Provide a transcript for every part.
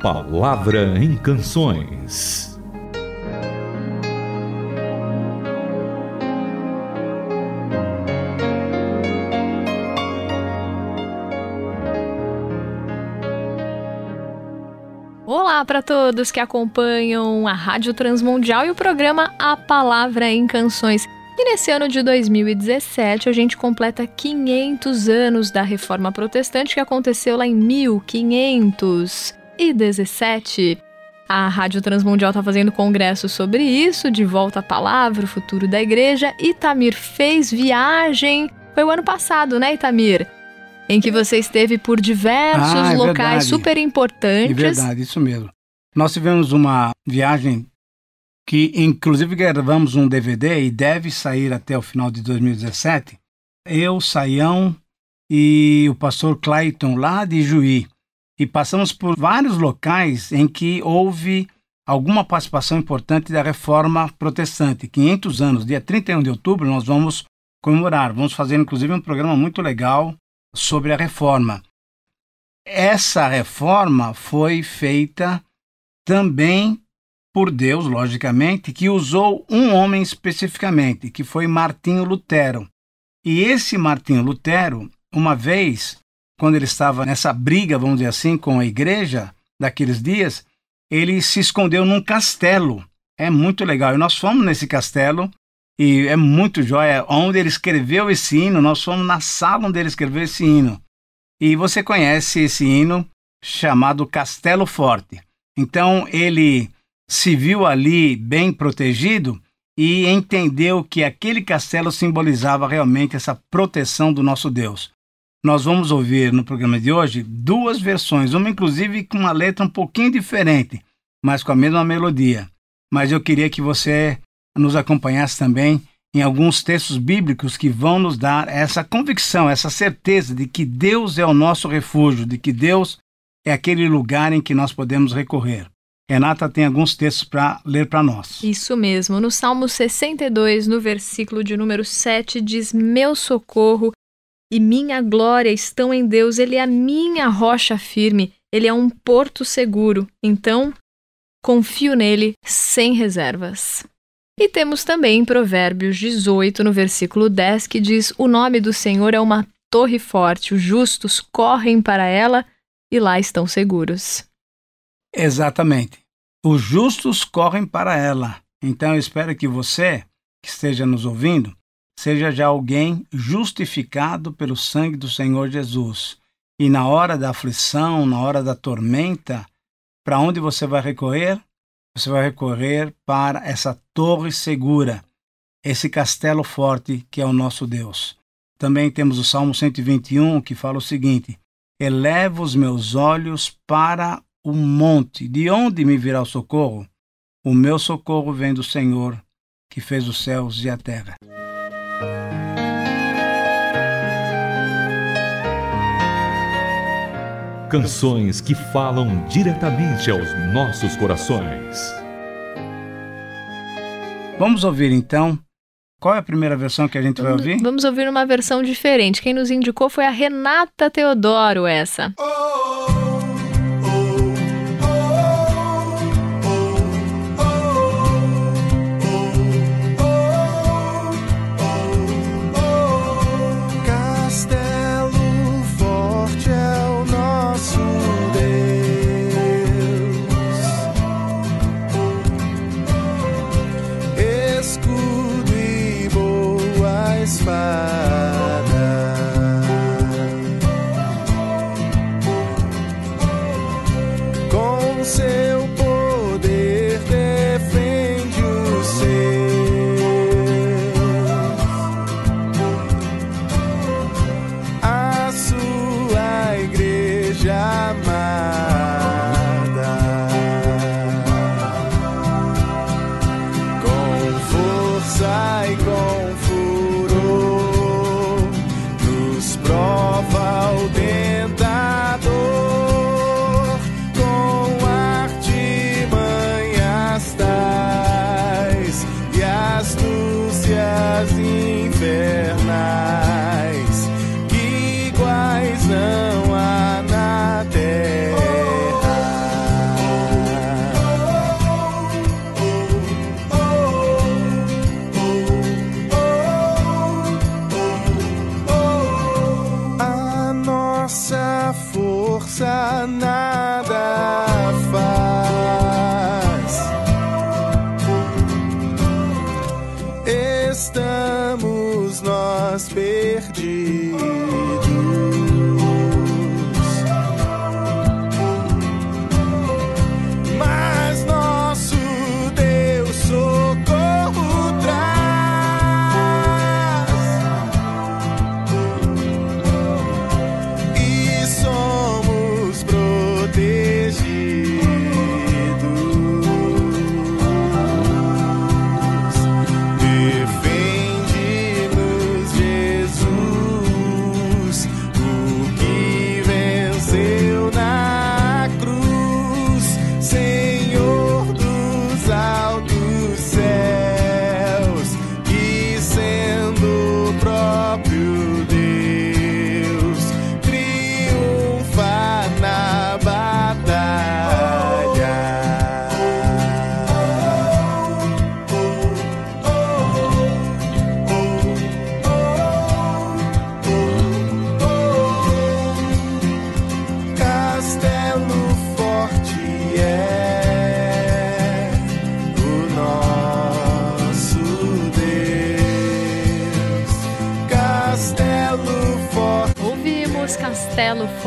Palavra em Canções. Olá para todos que acompanham a Rádio Transmundial e o programa A Palavra em Canções. E nesse ano de 2017 a gente completa 500 anos da Reforma Protestante que aconteceu lá em 1500 e 17. A Rádio Transmundial está fazendo congresso sobre isso, de volta à palavra, o futuro da igreja. Itamir fez viagem. Foi o ano passado, né, Itamir? Em que você esteve por diversos Ah, é locais verdade. super importantes. É verdade, isso mesmo. Nós tivemos uma viagem que, inclusive, gravamos um DVD e deve sair até o final de 2017. Eu, Saião e o pastor Clayton, lá de Juí. E passamos por vários locais em que houve alguma participação importante da reforma protestante. 500 anos, dia 31 de outubro, nós vamos comemorar. Vamos fazer, inclusive, um programa muito legal sobre a reforma. Essa reforma foi feita também por Deus, logicamente, que usou um homem especificamente, que foi Martinho Lutero. E esse Martinho Lutero, uma vez, quando ele estava nessa briga, vamos dizer assim, com a igreja daqueles dias, ele se escondeu num castelo. É muito legal. E nós fomos nesse castelo e é muito jóia. Onde ele escreveu esse hino, nós fomos na sala onde ele escreveu esse hino. E você conhece esse hino chamado Castelo Forte. Então ele se viu ali bem protegido e entendeu que aquele castelo simbolizava realmente essa proteção do nosso Deus. Nós vamos ouvir no programa de hoje duas versões, uma inclusive com uma letra um pouquinho diferente, mas com a mesma melodia. Mas eu queria que você nos acompanhasse também em alguns textos bíblicos que vão nos dar essa convicção, essa certeza de que Deus é o nosso refúgio, de que Deus é aquele lugar em que nós podemos recorrer. Renata tem alguns textos para ler para nós. Isso mesmo. No Salmo 62, no versículo de número 7, diz: Meu socorro e minha glória estão em Deus. Ele é a minha rocha firme. Ele é um porto seguro. Então, confio nele sem reservas. E temos também Provérbios 18, no versículo 10, que diz: O nome do Senhor é uma torre forte, os justos correm para ela e lá estão seguros. Exatamente. Os justos correm para ela. Então eu espero que você, que esteja nos ouvindo, seja já alguém justificado pelo sangue do Senhor Jesus. E na hora da aflição, na hora da tormenta, para onde você vai recorrer? Você vai recorrer para essa torre segura, esse castelo forte que é o nosso Deus. Também temos o Salmo 121 que fala o seguinte: Eleva os meus olhos para o monte, de onde me virá o socorro? O meu socorro vem do Senhor, que fez os céus e a terra. Canções que falam diretamente aos nossos corações. Vamos ouvir então. Qual é a primeira versão que a gente vai ouvir? Vamos ouvir uma versão diferente. Quem nos indicou foi a Renata Teodoro, essa. Castelo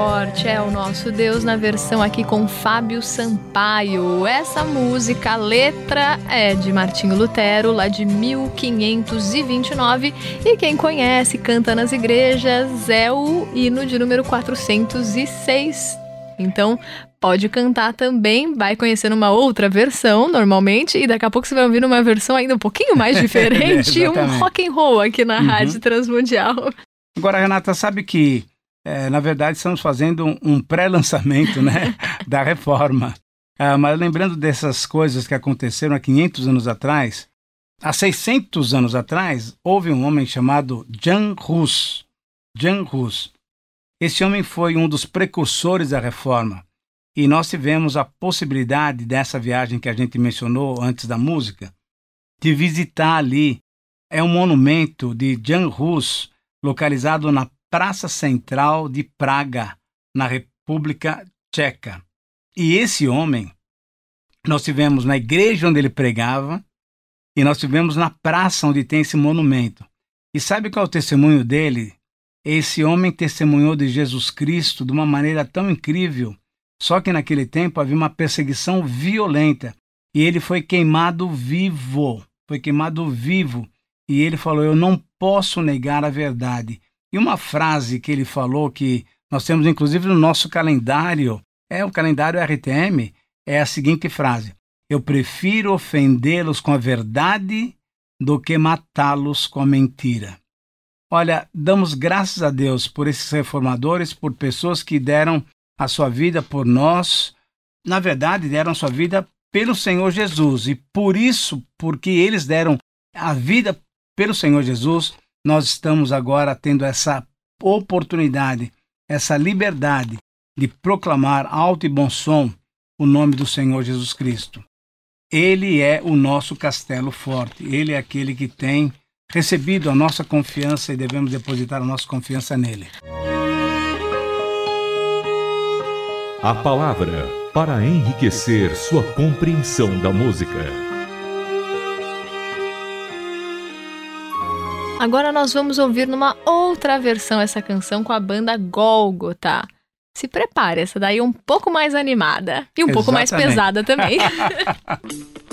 Forte, é o nosso Deus, na versão aqui com Fábio Sampaio. Essa música, a letra é de Martinho Lutero, lá de 1529. E quem conhece, canta nas igrejas, é o hino de número 406. Então, pode cantar também, vai conhecendo uma outra versão, normalmente, e daqui a pouco você vai ouvir uma versão ainda um pouquinho mais diferente, um Exatamente. rock and roll aqui na Rádio Transmundial. Agora, Renata, sabe que, eh, na verdade, estamos fazendo um, um pré-lançamento né, da reforma. Ah, mas lembrando dessas coisas que aconteceram há 500 anos atrás, há 600 anos atrás, houve um homem chamado Jan Hus. Jan Hus. Esse homem foi um dos precursores da reforma. E nós tivemos a possibilidade dessa viagem que a gente mencionou antes da música, de visitar ali. É um monumento de Jan Hus, localizado na Praça Central de Praga, na República Tcheca. E esse homem, nós tivemos na igreja onde ele pregava e nós tivemos na praça onde tem esse monumento. E sabe qual é o testemunho dele? Esse homem testemunhou de Jesus Cristo de uma maneira tão incrível, só que naquele tempo havia uma perseguição violenta e ele foi queimado vivo. Foi queimado vivo. E ele falou: Eu não posso negar a verdade. E uma frase que ele falou que nós temos inclusive no nosso calendário, é o calendário RTM, é a seguinte frase: Eu prefiro ofendê-los com a verdade do que matá-los com a mentira. Olha, damos graças a Deus por esses reformadores, por pessoas que deram a sua vida por nós, na verdade, deram a sua vida pelo Senhor Jesus. E por isso, porque eles deram a vida pelo Senhor Jesus, nós estamos agora tendo essa oportunidade, essa liberdade de proclamar alto e bom som o nome do Senhor Jesus Cristo. Ele é o nosso castelo forte, ele é aquele que tem recebido a nossa confiança e devemos depositar a nossa confiança nele. A palavra para enriquecer sua compreensão da música. Agora nós vamos ouvir numa outra versão essa canção com a banda Gólgota. Se prepare, essa daí é um pouco mais animada e um pouco mais Exatamente. pesada também.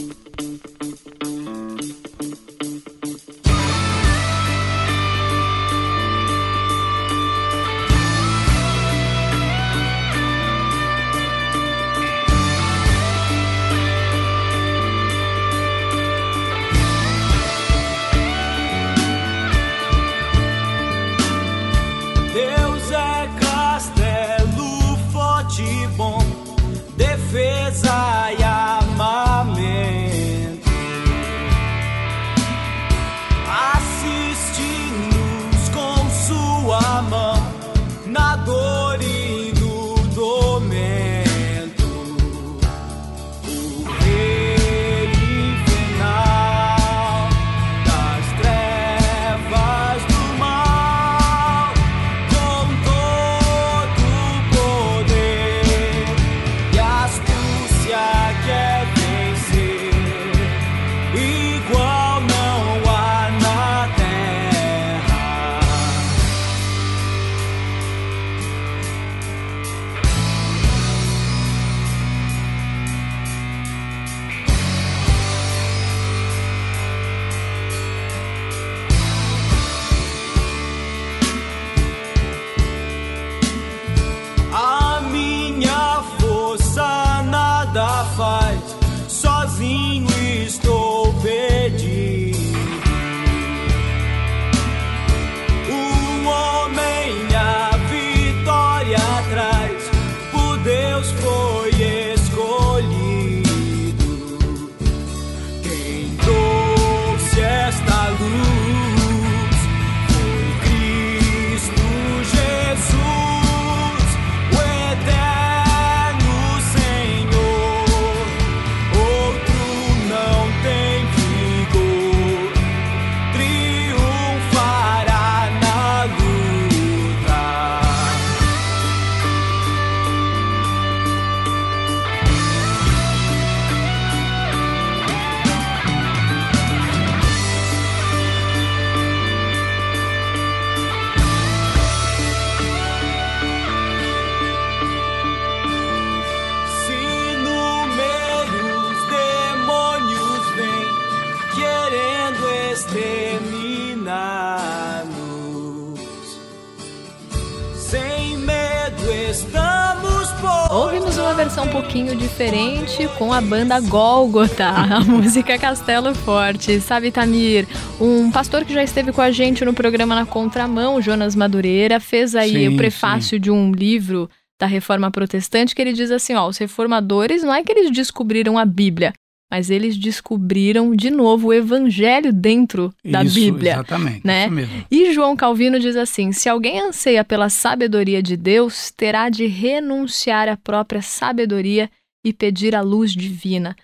pouquinho diferente com a banda Gólgota, a música Castelo Forte. Sabe, Tamir, um pastor que já esteve com a gente no programa Na Contramão, Jonas Madureira, fez aí Sim, o prefácio de um livro da Reforma Protestante que ele diz assim, ó, os reformadores não é que eles descobriram a Bíblia, mas eles descobriram de novo o evangelho dentro da isso, Bíblia. Exatamente, né? isso mesmo. E João Calvino diz assim: se alguém anseia pela sabedoria de Deus, terá de renunciar à própria sabedoria e pedir a luz divina.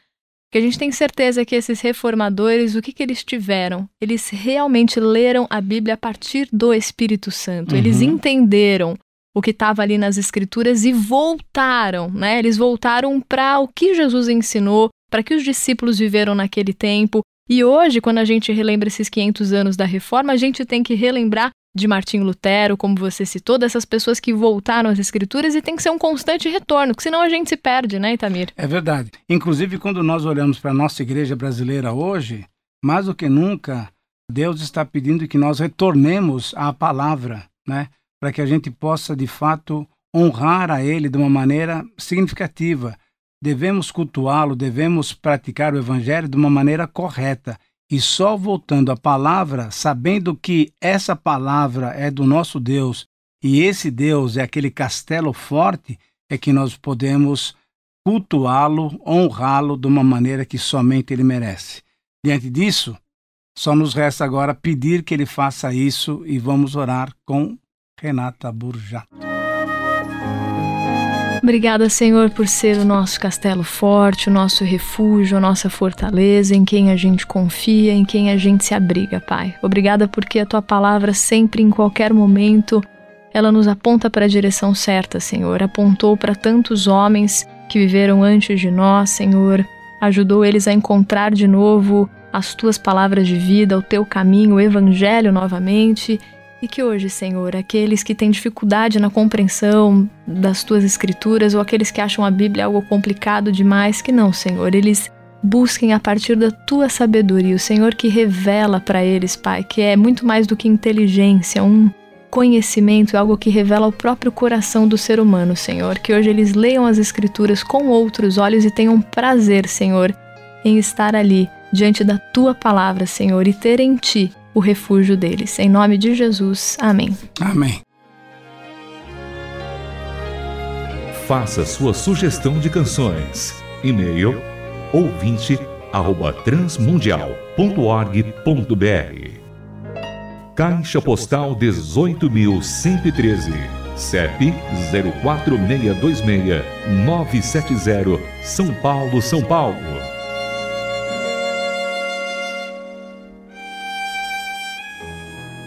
Porque a gente tem certeza que esses reformadores, o que, que eles tiveram? Eles realmente leram a Bíblia a partir do Espírito Santo. Eles Uhum. entenderam o que estava ali nas Escrituras e voltaram, né? Eles voltaram para o que Jesus ensinou, para que os discípulos viveram naquele tempo. E hoje, quando a gente relembra esses 500 anos da reforma, a gente tem que relembrar de Martinho Lutero, como você citou, dessas pessoas que voltaram às escrituras e tem que ser um constante retorno, porque senão a gente se perde, né, Itamir? É verdade. Inclusive, quando nós olhamos para a nossa igreja brasileira hoje, mais do que nunca, Deus está pedindo que nós retornemos à palavra, né? Para que a gente possa, de fato, honrar a Ele de uma maneira significativa. Devemos cultuá-lo, devemos praticar o Evangelho de uma maneira correta. E só voltando à palavra, sabendo que essa palavra é do nosso Deus e esse Deus é aquele castelo forte, é que nós podemos cultuá-lo, honrá-lo de uma maneira que somente ele merece. Diante disso, só nos resta agora pedir que ele faça isso e vamos orar com Renata Burjato. Obrigada, Senhor, por ser o nosso castelo forte, o nosso refúgio, a nossa fortaleza, em quem a gente confia, em quem a gente se abriga, Pai. Obrigada porque a tua palavra sempre, em qualquer momento, ela nos aponta para a direção certa, Senhor. Apontou para tantos homens que viveram antes de nós, Senhor. Ajudou eles a encontrar de novo as tuas palavras de vida, o teu caminho, o evangelho novamente. E que hoje, Senhor, aqueles que têm dificuldade na compreensão das tuas escrituras ou aqueles que acham a Bíblia algo complicado demais, que não, Senhor, eles busquem a partir da tua sabedoria, o Senhor que revela para eles, Pai, que é muito mais do que inteligência, um conhecimento, algo que revela o próprio coração do ser humano, Senhor. Que hoje eles leiam as escrituras com outros olhos e tenham prazer, Senhor, em estar ali diante da tua palavra, Senhor, e ter em ti o refúgio deles. Em nome de Jesus. Amém. Amém. Faça sua sugestão de canções. E-mail ouvinte@transmundial.org.br. Caixa Postal 18113, CEP 04626-970, São Paulo, São Paulo.